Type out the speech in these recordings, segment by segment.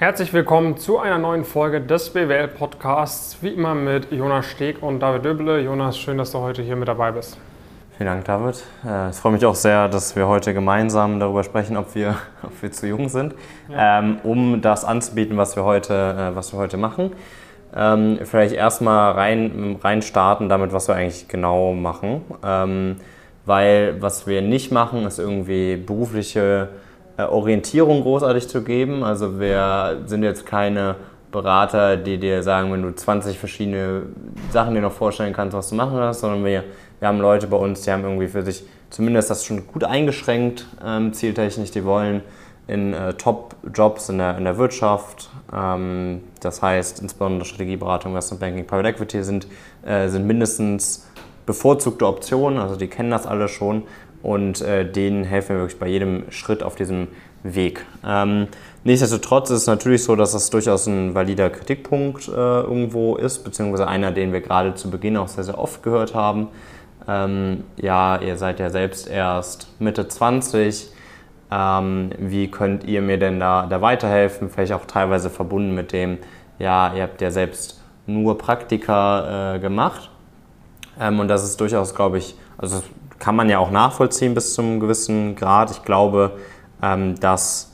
Herzlich willkommen zu einer neuen Folge des BWL Podcasts, wie immer mit Jonas Steg und David Döble. Jonas, schön, dass du heute hier mit dabei bist. Vielen Dank, David. Äh, es freut mich auch sehr, dass wir heute gemeinsam darüber sprechen, ob wir, ob wir zu jung sind, ja. ähm, um das anzubieten, was wir heute, äh, was wir heute machen. Ähm, vielleicht erstmal rein, rein starten damit, was wir eigentlich genau machen. Ähm, weil was wir nicht machen, ist irgendwie berufliche Orientierung großartig zu geben. Also wir sind jetzt keine Berater, die dir sagen, wenn du 20 verschiedene Sachen dir noch vorstellen kannst, was du machen hast, sondern wir, wir haben Leute bei uns, die haben irgendwie für sich zumindest das schon gut eingeschränkt, ähm, zieltechnisch, die wollen in äh, Top-Jobs in der, in der Wirtschaft, ähm, das heißt insbesondere Strategieberatung, Investment Banking, Private Equity sind, äh, sind mindestens bevorzugte Optionen, also die kennen das alle schon und äh, denen helfen wir wirklich bei jedem Schritt auf diesem Weg. Ähm, nichtsdestotrotz ist es natürlich so, dass das durchaus ein valider Kritikpunkt äh, irgendwo ist, beziehungsweise einer, den wir gerade zu Beginn auch sehr, sehr oft gehört haben. Ähm, ja, ihr seid ja selbst erst Mitte 20. Ähm, wie könnt ihr mir denn da, da weiterhelfen? Vielleicht auch teilweise verbunden mit dem, ja, ihr habt ja selbst nur Praktika äh, gemacht. Ähm, und das ist durchaus, glaube ich, also kann man ja auch nachvollziehen bis zum gewissen Grad. Ich glaube, ähm, dass,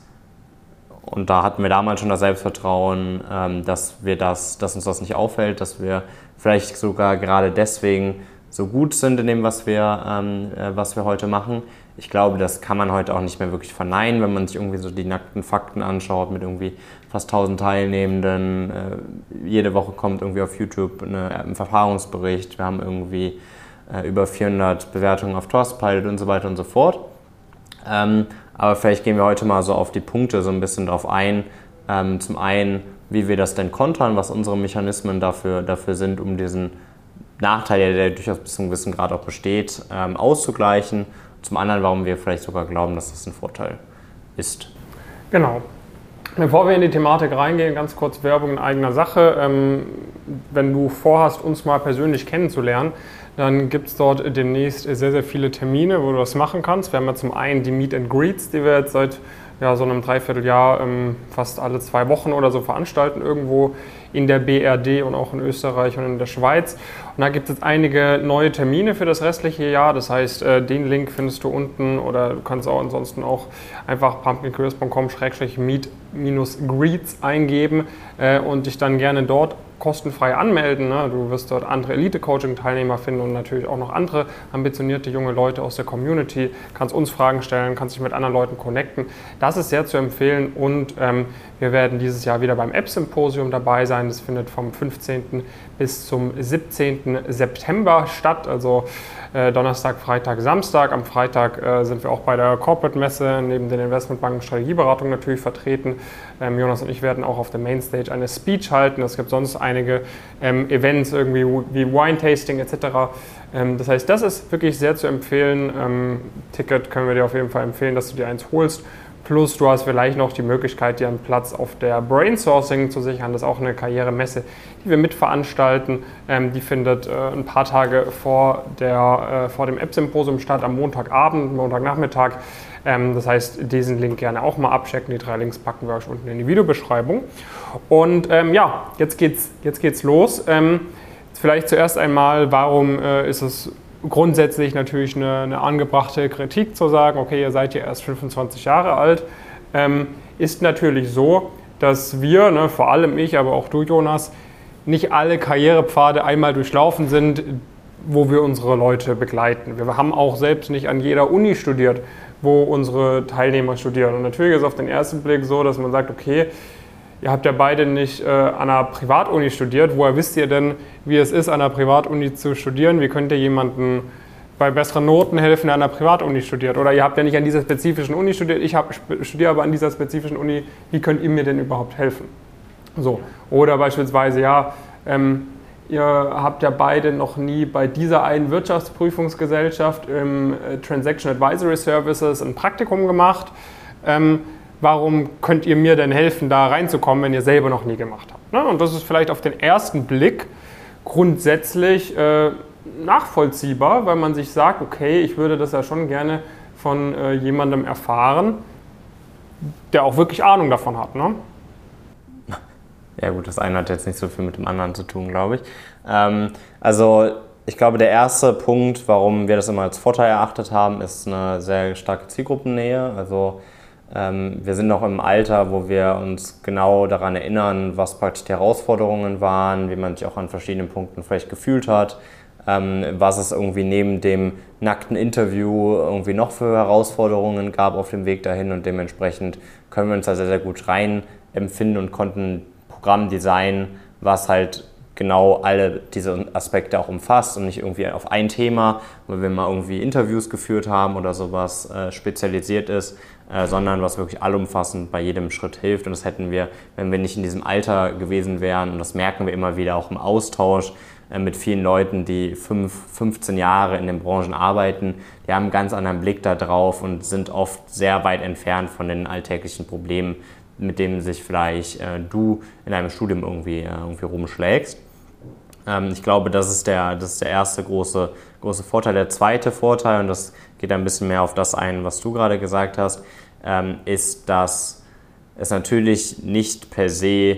und da hatten wir damals schon das Selbstvertrauen, ähm, dass, wir das, dass uns das nicht auffällt, dass wir vielleicht sogar gerade deswegen so gut sind in dem, was wir, ähm, äh, was wir heute machen. Ich glaube, das kann man heute auch nicht mehr wirklich verneinen, wenn man sich irgendwie so die nackten Fakten anschaut mit irgendwie fast 1000 Teilnehmenden. Äh, jede Woche kommt irgendwie auf YouTube eine, ein Verfahrensbericht. Wir haben irgendwie äh, über 400 Bewertungen auf Trustpilot und so weiter und so fort. Ähm, aber vielleicht gehen wir heute mal so auf die Punkte so ein bisschen drauf ein. Ähm, zum einen, wie wir das denn kontern, was unsere Mechanismen dafür, dafür sind, um diesen Nachteil, der durchaus bis zu einem gewissen Grad auch besteht, ähm, auszugleichen. Zum anderen, warum wir vielleicht sogar glauben, dass das ein Vorteil ist. Genau. Bevor wir in die Thematik reingehen, ganz kurz Werbung in eigener Sache. Ähm, wenn du vorhast, uns mal persönlich kennenzulernen, dann gibt es dort demnächst sehr, sehr viele Termine, wo du das machen kannst. Wir haben ja zum einen die Meet and Greets, die wir jetzt seit ja, so einem Dreivierteljahr ähm, fast alle zwei Wochen oder so veranstalten, irgendwo in der BRD und auch in Österreich und in der Schweiz. Und da gibt es einige neue Termine für das restliche Jahr. Das heißt, äh, den Link findest du unten oder du kannst auch ansonsten auch einfach pumpkincareers.com-meet-greets eingeben äh, und dich dann gerne dort kostenfrei anmelden. Ne? Du wirst dort andere Elite-Coaching-Teilnehmer finden und natürlich auch noch andere ambitionierte junge Leute aus der Community. Kannst uns Fragen stellen, kannst dich mit anderen Leuten connecten. Das ist sehr zu empfehlen und ähm, wir werden dieses Jahr wieder beim App-Symposium dabei sein. Das findet vom 15. bis zum 17. September statt. Also äh, Donnerstag, Freitag, Samstag. Am Freitag äh, sind wir auch bei der Corporate-Messe neben den Investmentbanken Strategieberatungen natürlich vertreten. Ähm, Jonas und ich werden auch auf der Mainstage eine Speech halten. Es gibt sonst einige ähm, Events irgendwie wie Wine-Tasting etc. Ähm, das heißt, das ist wirklich sehr zu empfehlen. Ähm, Ticket können wir dir auf jeden Fall empfehlen, dass du dir eins holst. Plus du hast vielleicht noch die Möglichkeit, dir einen Platz auf der Brainsourcing zu sichern. Das ist auch eine Karrieremesse, die wir mitveranstalten. Ähm, die findet äh, ein paar Tage vor, der, äh, vor dem App-Symposium statt, am Montagabend, Montagnachmittag. Ähm, das heißt, diesen Link gerne auch mal abchecken. Die drei Links packen wir euch unten in die Videobeschreibung. Und ähm, ja, jetzt geht's, jetzt geht's los. Ähm, vielleicht zuerst einmal, warum äh, ist es grundsätzlich natürlich eine, eine, angebrachte Kritik zu sagen, okay, ihr seid ja erst 25 Jahre alt, ähm, ist natürlich so, dass wir, ne, vor allem ich, aber auch du, Jonas, nicht alle Karrierepfade einmal durchlaufen sind, wo wir unsere Leute begleiten. Wir haben auch selbst nicht an jeder Uni studiert, wo unsere Teilnehmer studieren. Und natürlich ist es auf den ersten Blick so, dass man sagt, okay, Ihr habt ja beide nicht äh, an einer Privatuni studiert. Woher wisst ihr denn, wie es ist, an einer Privatuni zu studieren? Wie könnt ihr jemandem bei besseren Noten helfen, der an einer Privatuni studiert? Oder ihr habt ja nicht an dieser spezifischen Uni studiert, ich studiere aber an dieser spezifischen Uni. Wie könnt ihr mir denn überhaupt helfen? So. Oder beispielsweise, ja, ähm, ihr habt ja beide noch nie bei dieser einen Wirtschaftsprüfungsgesellschaft im äh, Transaction Advisory Services ein Praktikum gemacht. Ähm, warum könnt ihr mir denn helfen, da reinzukommen, wenn ihr selber noch nie gemacht habt? Ne? Und das ist vielleicht auf den ersten Blick grundsätzlich äh, nachvollziehbar, weil man sich sagt, okay, ich würde das ja schon gerne von äh, jemandem erfahren, der auch wirklich Ahnung davon hat. Ne? Ja gut, das eine hat jetzt nicht so viel mit dem anderen zu tun, glaube ich. Ähm, also ich glaube, der erste Punkt, warum wir das immer als Vorteil erachtet haben, ist eine sehr starke Zielgruppennähe. Also ähm, wir sind noch im Alter, wo wir uns genau daran erinnern, was praktisch die Herausforderungen waren, wie man sich auch an verschiedenen Punkten vielleicht gefühlt hat, ähm, was es irgendwie neben dem nackten Interview irgendwie noch für Herausforderungen gab auf dem Weg dahin und dementsprechend können wir uns da sehr, sehr gut rein empfinden und konnten Programm designen, was halt genau alle diese Aspekte auch umfasst und nicht irgendwie auf ein Thema, weil wir mal irgendwie Interviews geführt haben oder sowas äh, spezialisiert ist, äh, sondern was wirklich allumfassend bei jedem Schritt hilft. Und das hätten wir, wenn wir nicht in diesem Alter gewesen wären, und das merken wir immer wieder auch im Austausch äh, mit vielen Leuten, die fünf, 15 Jahre in den Branchen arbeiten, die haben einen ganz anderen Blick darauf und sind oft sehr weit entfernt von den alltäglichen Problemen, mit denen sich vielleicht äh, du in deinem Studium irgendwie, äh, irgendwie rumschlägst. Ähm, ich glaube, das ist der, das ist der erste große, große Vorteil. Der zweite Vorteil, und das geht ein bisschen mehr auf das ein, was du gerade gesagt hast, ähm, ist, dass es natürlich nicht per se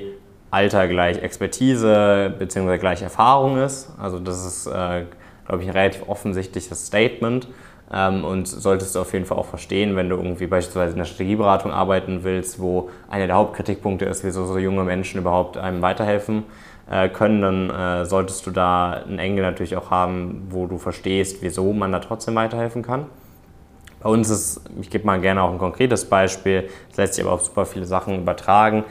Alter gleich Expertise bzw. gleich Erfahrung ist. Also das ist, äh, glaube ich, ein relativ offensichtliches Statement. Ähm, und solltest du auf jeden Fall auch verstehen, wenn du irgendwie beispielsweise in der Strategieberatung arbeiten willst, wo einer der Hauptkritikpunkte ist, wieso so junge Menschen überhaupt einem weiterhelfen äh, können, dann äh, solltest du da einen Engel natürlich auch haben, wo du verstehst, wieso man da trotzdem weiterhelfen kann. Bei uns ist, ich gebe mal gerne auch ein konkretes Beispiel, das lässt sich aber auf super viele Sachen übertragen.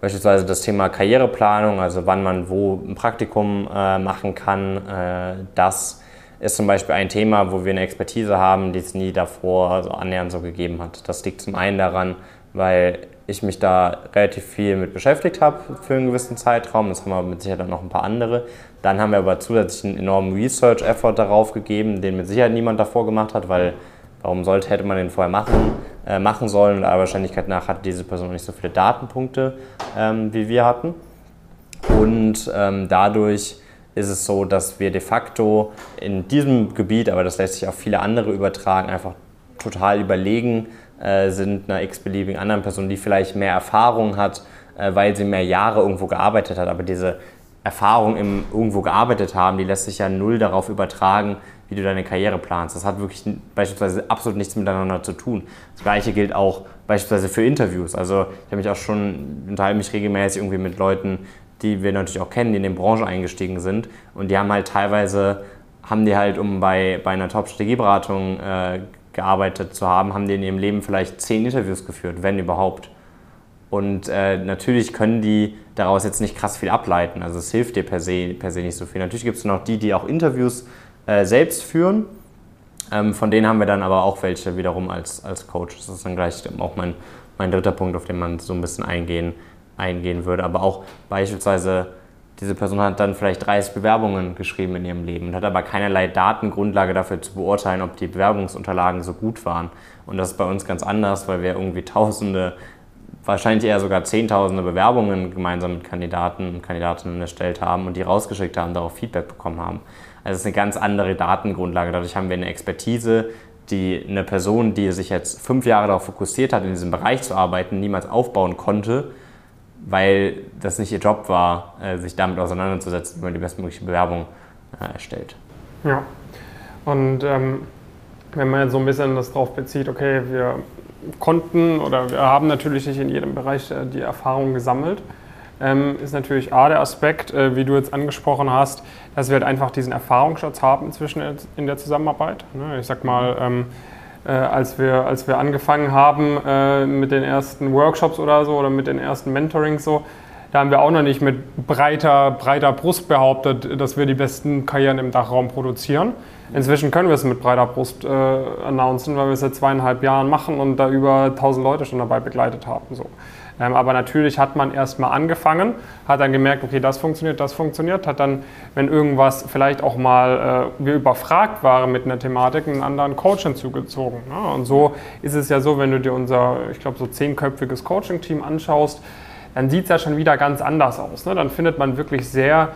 Beispielsweise das Thema Karriereplanung, also wann man wo ein Praktikum äh, machen kann, äh, das ist zum Beispiel ein Thema, wo wir eine Expertise haben, die es nie davor so annähernd so gegeben hat. Das liegt zum einen daran, weil ich mich da relativ viel mit beschäftigt habe für einen gewissen Zeitraum. Das haben wir mit Sicherheit noch ein paar andere. Dann haben wir aber zusätzlich einen enormen Research-Effort darauf gegeben, den mit Sicherheit niemand davor gemacht hat, weil warum sollte, hätte man den vorher machen, äh, machen sollen und aller Wahrscheinlichkeit nach hat diese Person nicht so viele Datenpunkte, ähm, wie wir hatten. Und ähm, dadurch ist es so, dass wir de facto in diesem Gebiet, aber das lässt sich auf viele andere übertragen, einfach total überlegen äh, sind einer x-beliebigen anderen Person, die vielleicht mehr Erfahrung hat, äh, weil sie mehr Jahre irgendwo gearbeitet hat. Aber diese Erfahrung im irgendwo gearbeitet haben, die lässt sich ja null darauf übertragen, wie du deine Karriere planst. Das hat wirklich beispielsweise absolut nichts miteinander zu tun. Das gleiche gilt auch beispielsweise für Interviews. Also ich habe mich auch schon, unterhalte mich regelmäßig irgendwie mit Leuten, die wir natürlich auch kennen, die in die Branche eingestiegen sind. Und die haben halt teilweise, haben die halt, um bei, bei einer Top-Strategieberatung äh, gearbeitet zu haben, haben die in ihrem Leben vielleicht zehn Interviews geführt, wenn überhaupt. Und äh, natürlich können die daraus jetzt nicht krass viel ableiten. Also es hilft dir per se, per se nicht so viel. Natürlich gibt es noch die, die auch Interviews äh, selbst führen. Ähm, von denen haben wir dann aber auch welche wiederum als, als Coach. Das ist dann gleich auch mein, mein dritter Punkt, auf den man so ein bisschen eingehen eingehen würde. Aber auch beispielsweise, diese Person hat dann vielleicht 30 Bewerbungen geschrieben in ihrem Leben und hat aber keinerlei Datengrundlage dafür zu beurteilen, ob die Bewerbungsunterlagen so gut waren. Und das ist bei uns ganz anders, weil wir irgendwie Tausende, wahrscheinlich eher sogar Zehntausende Bewerbungen gemeinsam mit Kandidaten und Kandidatinnen erstellt haben und die rausgeschickt haben, darauf Feedback bekommen haben. Also es ist eine ganz andere Datengrundlage. Dadurch haben wir eine Expertise, die eine Person, die sich jetzt fünf Jahre darauf fokussiert hat, in diesem Bereich zu arbeiten, niemals aufbauen konnte, weil das nicht ihr Job war, äh, sich damit auseinanderzusetzen, wie man die bestmögliche Bewerbung äh, erstellt. Ja, und ähm, wenn man jetzt so ein bisschen das drauf bezieht, okay, wir konnten oder wir haben natürlich nicht in jedem Bereich äh, die Erfahrung gesammelt, ähm, ist natürlich A der Aspekt, äh, wie du jetzt angesprochen hast, dass wir halt einfach diesen Erfahrungsschatz haben zwischen in der Zusammenarbeit. Ne? Ich sag mal, ähm, äh, als, wir, als wir angefangen haben äh, mit den ersten Workshops oder so oder mit den ersten Mentorings so, da haben wir auch noch nicht mit breiter, breiter Brust behauptet, dass wir die besten Karrieren im Dachraum produzieren. Inzwischen können wir es mit breiter Brust äh, announcen, weil wir es seit zweieinhalb Jahren machen und da über 1000 Leute schon dabei begleitet haben. So. Ähm, aber natürlich hat man erstmal angefangen, hat dann gemerkt, okay, das funktioniert, das funktioniert, hat dann, wenn irgendwas vielleicht auch mal äh, wir überfragt waren mit einer Thematik, einen anderen Coach hinzugezogen. Ne? Und so ist es ja so, wenn du dir unser, ich glaube, so zehnköpfiges Coaching-Team anschaust, dann sieht es ja schon wieder ganz anders aus. Ne? Dann findet man wirklich sehr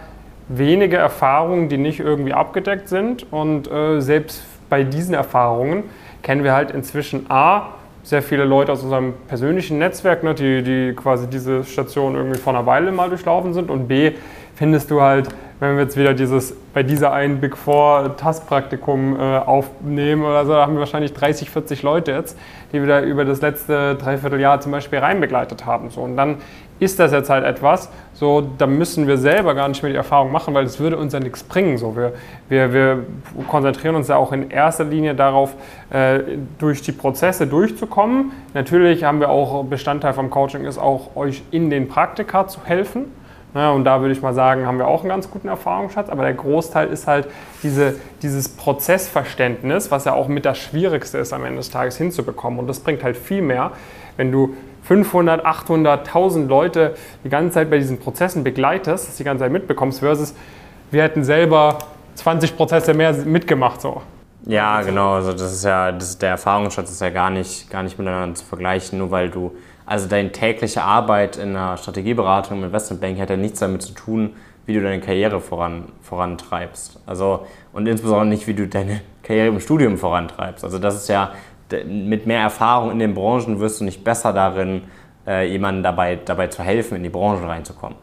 wenige Erfahrungen, die nicht irgendwie abgedeckt sind. Und äh, selbst bei diesen Erfahrungen kennen wir halt inzwischen A, sehr viele Leute aus unserem persönlichen Netzwerk, ne, die, die quasi diese Station irgendwie vor einer Weile mal durchlaufen sind. Und B, findest du halt, wenn wir jetzt wieder dieses bei dieser einen Big Four Tastpraktikum äh, aufnehmen oder so, da haben wir wahrscheinlich 30, 40 Leute jetzt, die wir da über das letzte Dreivierteljahr zum Beispiel reinbegleitet haben. So. Und dann ist das jetzt halt etwas, so, da müssen wir selber gar nicht mehr die Erfahrung machen, weil es würde uns ja nichts bringen. So. Wir, wir, wir konzentrieren uns ja auch in erster Linie darauf, äh, durch die Prozesse durchzukommen. Natürlich haben wir auch, Bestandteil vom Coaching ist auch, euch in den Praktika zu helfen. Ja, und da würde ich mal sagen, haben wir auch einen ganz guten Erfahrungsschatz. Aber der Großteil ist halt diese, dieses Prozessverständnis, was ja auch mit das Schwierigste ist, am Ende des Tages hinzubekommen. Und das bringt halt viel mehr, wenn du 500, 800, 1000 Leute die ganze Zeit bei diesen Prozessen begleitest, das die ganze Zeit mitbekommst, versus wir hätten selber 20 Prozesse mehr mitgemacht. So. Ja, genau. Also das ist ja, das ist der Erfahrungsschatz ist ja gar nicht, gar nicht miteinander zu vergleichen, nur weil du also deine tägliche Arbeit in einer Strategieberatung im Investmentbank hat ja nichts damit zu tun, wie du deine Karriere voran, vorantreibst. Also, und insbesondere nicht, wie du deine Karriere im Studium vorantreibst. Also das ist ja, mit mehr Erfahrung in den Branchen wirst du nicht besser darin, äh, jemandem dabei, dabei zu helfen, in die Branche reinzukommen.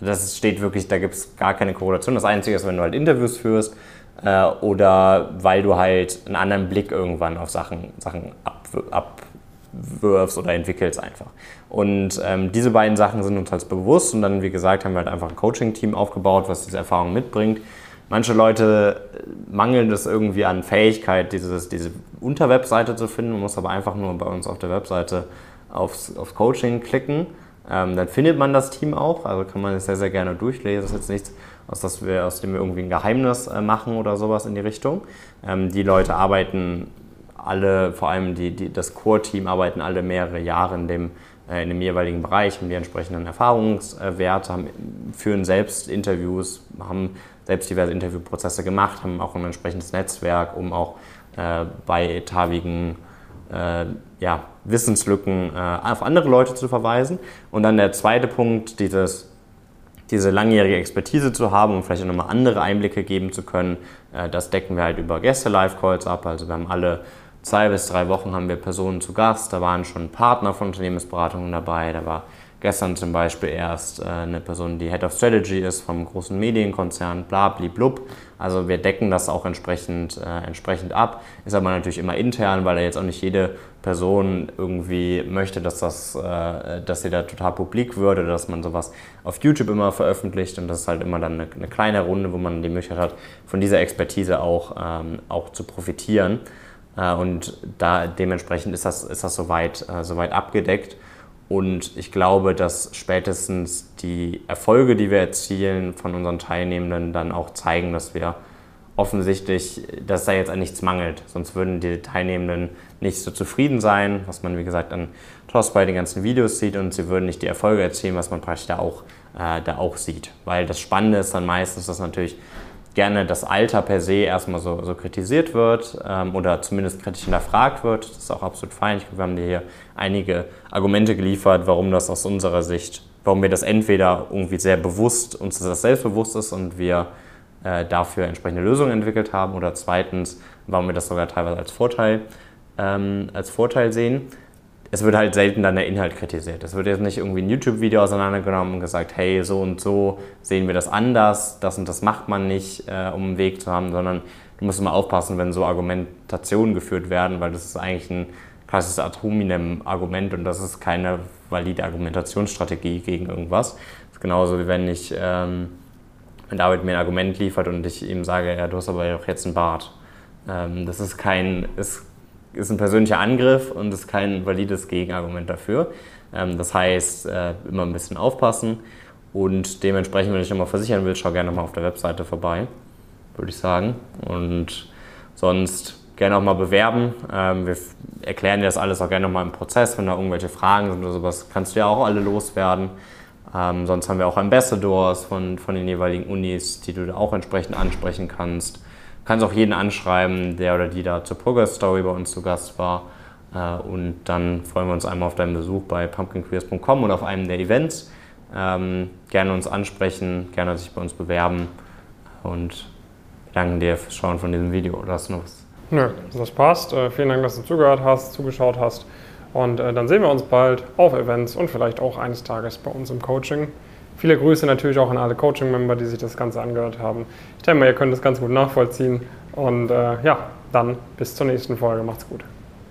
Das steht wirklich, da gibt es gar keine Korrelation. Das Einzige ist, wenn du halt Interviews führst äh, oder weil du halt einen anderen Blick irgendwann auf Sachen, Sachen ab, ab wirfst oder entwickelst einfach. Und ähm, diese beiden Sachen sind uns halt bewusst und dann, wie gesagt, haben wir halt einfach ein Coaching-Team aufgebaut, was diese Erfahrung mitbringt. Manche Leute äh, mangeln es irgendwie an Fähigkeit, dieses, diese Unterwebseite zu finden. Man muss aber einfach nur bei uns auf der Webseite aufs, aufs Coaching klicken. Ähm, dann findet man das Team auch, also kann man es sehr, sehr gerne durchlesen. Das ist jetzt nichts, aus, das wir, aus dem wir irgendwie ein Geheimnis äh, machen oder sowas in die Richtung. Ähm, die Leute arbeiten alle, vor allem die, die, das Core-Team, arbeiten alle mehrere Jahre in dem, äh, in dem jeweiligen Bereich, haben die entsprechenden Erfahrungswerte, haben, führen selbst Interviews, haben selbst diverse Interviewprozesse gemacht, haben auch ein entsprechendes Netzwerk, um auch äh, bei etavigen äh, ja, Wissenslücken äh, auf andere Leute zu verweisen. Und dann der zweite Punkt, dieses diese langjährige Expertise zu haben und vielleicht auch nochmal andere Einblicke geben zu können, äh, das decken wir halt über Gäste-Live-Calls ab. Also wir haben alle zwei bis drei Wochen haben wir Personen zu Gast. Da waren schon Partner von Unternehmensberatungen dabei. Da war gestern zum Beispiel erst äh, eine Person, die Head of Strategy ist vom großen Medienkonzern, bla, blub. Also wir decken das auch entsprechend, äh, entsprechend ab. Ist aber natürlich immer intern, weil da jetzt auch nicht jede Person irgendwie möchte, dass, das, äh, dass sie da total publik wird oder dass man sowas auf YouTube immer veröffentlicht. Und das ist halt immer dann eine, eine kleine Runde, wo man die Möglichkeit hat, von dieser Expertise auch, ähm, auch zu profitieren. Äh, und da dementsprechend ist das, ist das soweit, äh, soweit abgedeckt. Und ich glaube, dass spätestens die Erfolge, die wir erzielen von unseren Teilnehmenden, dann auch zeigen, dass wir offensichtlich, dass da jetzt an nichts mangelt. Sonst würden die Teilnehmenden nicht so zufrieden sein, was man, wie gesagt, an TOS bei den ganzen Videos sieht und sie würden nicht die Erfolge erzielen, was man praktisch da auch, äh, da auch sieht. Weil das Spannende ist dann meistens, dass natürlich gerne das Alter per se erstmal so, so kritisiert wird ähm, oder zumindest kritisch hinterfragt wird. Das ist auch absolut fein. Ich glaube, wir haben dir hier einige Argumente geliefert, warum das aus unserer Sicht, warum wir das entweder irgendwie sehr bewusst, uns das selbstbewusst ist und wir äh, dafür entsprechende Lösungen entwickelt haben oder zweitens, warum wir das sogar teilweise als Vorteil, ähm, als Vorteil sehen es wird halt selten dann der Inhalt kritisiert. Es wird jetzt nicht irgendwie ein YouTube-Video auseinandergenommen und gesagt, hey, so und so sehen wir das anders, das und das macht man nicht, äh, um einen Weg zu haben, sondern du musst immer aufpassen, wenn so Argumentationen geführt werden, weil das ist eigentlich ein klassisches Ad hominem-Argument und das ist keine valide Argumentationsstrategie gegen irgendwas. Das ist genauso wie wenn ich, ähm, wenn David mir ein Argument liefert und ich ihm sage, ja, du hast aber auch jetzt einen Bart. Ähm, das ist kein, ist ist ein persönlicher Angriff und ist kein valides Gegenargument dafür. Ähm, das heißt, äh, immer ein bisschen aufpassen und dementsprechend, wenn ich nochmal versichern will, schau gerne nochmal auf der Webseite vorbei, würde ich sagen. Und sonst gerne auch mal bewerben. Ähm, wir erklären dir das alles auch gerne nochmal im Prozess, wenn da irgendwelche Fragen sind oder sowas, kannst du ja auch alle loswerden. Ähm, sonst haben wir auch Ambassadors von, von den jeweiligen Unis, die du da auch entsprechend ansprechen kannst kannst auch jeden anschreiben, der oder die da zur Progress Story bei uns zu Gast war. Äh, und dann freuen wir uns einmal auf deinen Besuch bei pumpkinqueers.com und auf einem der Events. Ähm, gerne uns ansprechen, gerne sich bei uns bewerben und danken dir fürs Schauen von diesem Video. Oder hast du noch was? Nö, das passt. Äh, vielen Dank, dass du zugehört hast, zugeschaut hast. Und äh, dann sehen wir uns bald auf Events und vielleicht auch eines Tages bei uns im Coaching. Viele Grüße natürlich auch an alle Coaching-Member, die sich das Ganze angehört haben. Ich denke mal, ihr könnt das ganz gut nachvollziehen. Und äh, ja, dann bis zur nächsten Folge. Macht's gut.